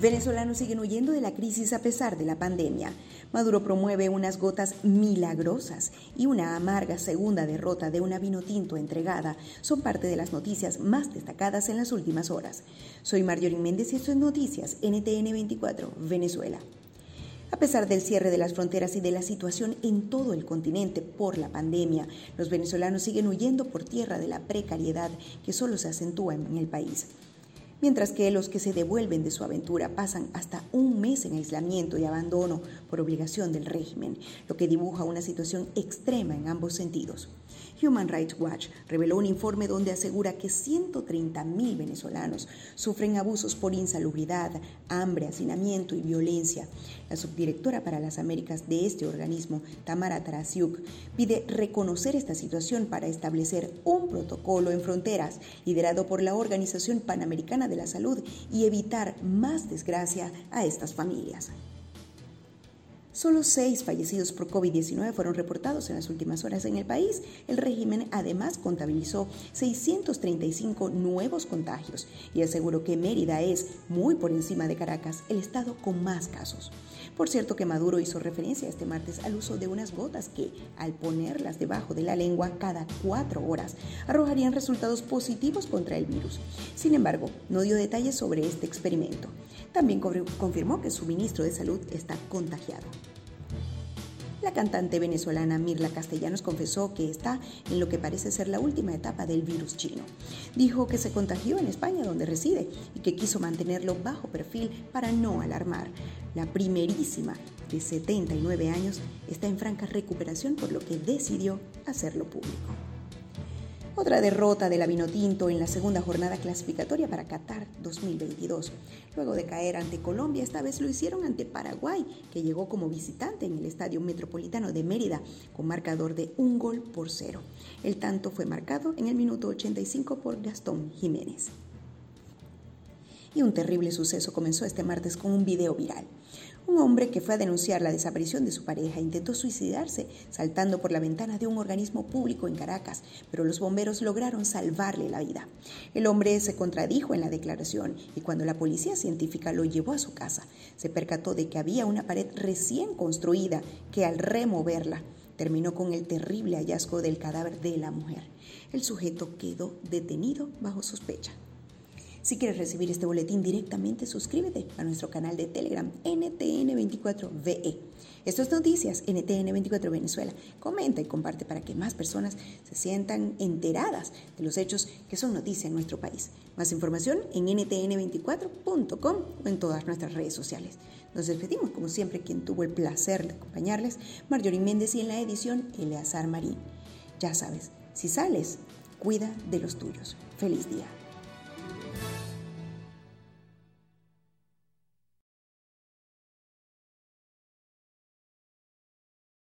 Venezolanos siguen huyendo de la crisis a pesar de la pandemia. Maduro promueve unas gotas milagrosas y una amarga segunda derrota de una vino tinto entregada son parte de las noticias más destacadas en las últimas horas. Soy Marjorie Méndez y esto es Noticias NTN 24, Venezuela. A pesar del cierre de las fronteras y de la situación en todo el continente por la pandemia, los venezolanos siguen huyendo por tierra de la precariedad que solo se acentúa en el país mientras que los que se devuelven de su aventura pasan hasta un mes en aislamiento y abandono por obligación del régimen, lo que dibuja una situación extrema en ambos sentidos. Human Rights Watch reveló un informe donde asegura que 130.000 venezolanos sufren abusos por insalubridad, hambre, hacinamiento y violencia. La subdirectora para las Américas de este organismo, Tamara Tarasiuk, pide reconocer esta situación para establecer un protocolo en fronteras liderado por la Organización Panamericana de la Salud y evitar más desgracia a estas familias. Solo seis fallecidos por COVID-19 fueron reportados en las últimas horas en el país. El régimen además contabilizó 635 nuevos contagios y aseguró que Mérida es, muy por encima de Caracas, el estado con más casos. Por cierto que Maduro hizo referencia este martes al uso de unas gotas que, al ponerlas debajo de la lengua cada cuatro horas, arrojarían resultados positivos contra el virus. Sin embargo, no dio detalles sobre este experimento. También confirmó que su ministro de Salud está contagiado. La cantante venezolana Mirla Castellanos confesó que está en lo que parece ser la última etapa del virus chino. Dijo que se contagió en España donde reside y que quiso mantenerlo bajo perfil para no alarmar. La primerísima, de 79 años, está en franca recuperación por lo que decidió hacerlo público. Otra derrota de la Vinotinto en la segunda jornada clasificatoria para Qatar 2022. Luego de caer ante Colombia, esta vez lo hicieron ante Paraguay, que llegó como visitante en el Estadio Metropolitano de Mérida con marcador de un gol por cero. El tanto fue marcado en el minuto 85 por Gastón Jiménez. Un terrible suceso comenzó este martes con un video viral. Un hombre que fue a denunciar la desaparición de su pareja intentó suicidarse saltando por la ventana de un organismo público en Caracas, pero los bomberos lograron salvarle la vida. El hombre se contradijo en la declaración y cuando la policía científica lo llevó a su casa, se percató de que había una pared recién construida que al removerla terminó con el terrible hallazgo del cadáver de la mujer. El sujeto quedó detenido bajo sospecha. Si quieres recibir este boletín directamente, suscríbete a nuestro canal de Telegram NTN24VE. Esto es Noticias NTN24 Venezuela. Comenta y comparte para que más personas se sientan enteradas de los hechos que son noticia en nuestro país. Más información en ntn24.com o en todas nuestras redes sociales. Nos despedimos, como siempre, quien tuvo el placer de acompañarles, Marjorie Méndez y en la edición Eleazar Marín. Ya sabes, si sales, cuida de los tuyos. Feliz día.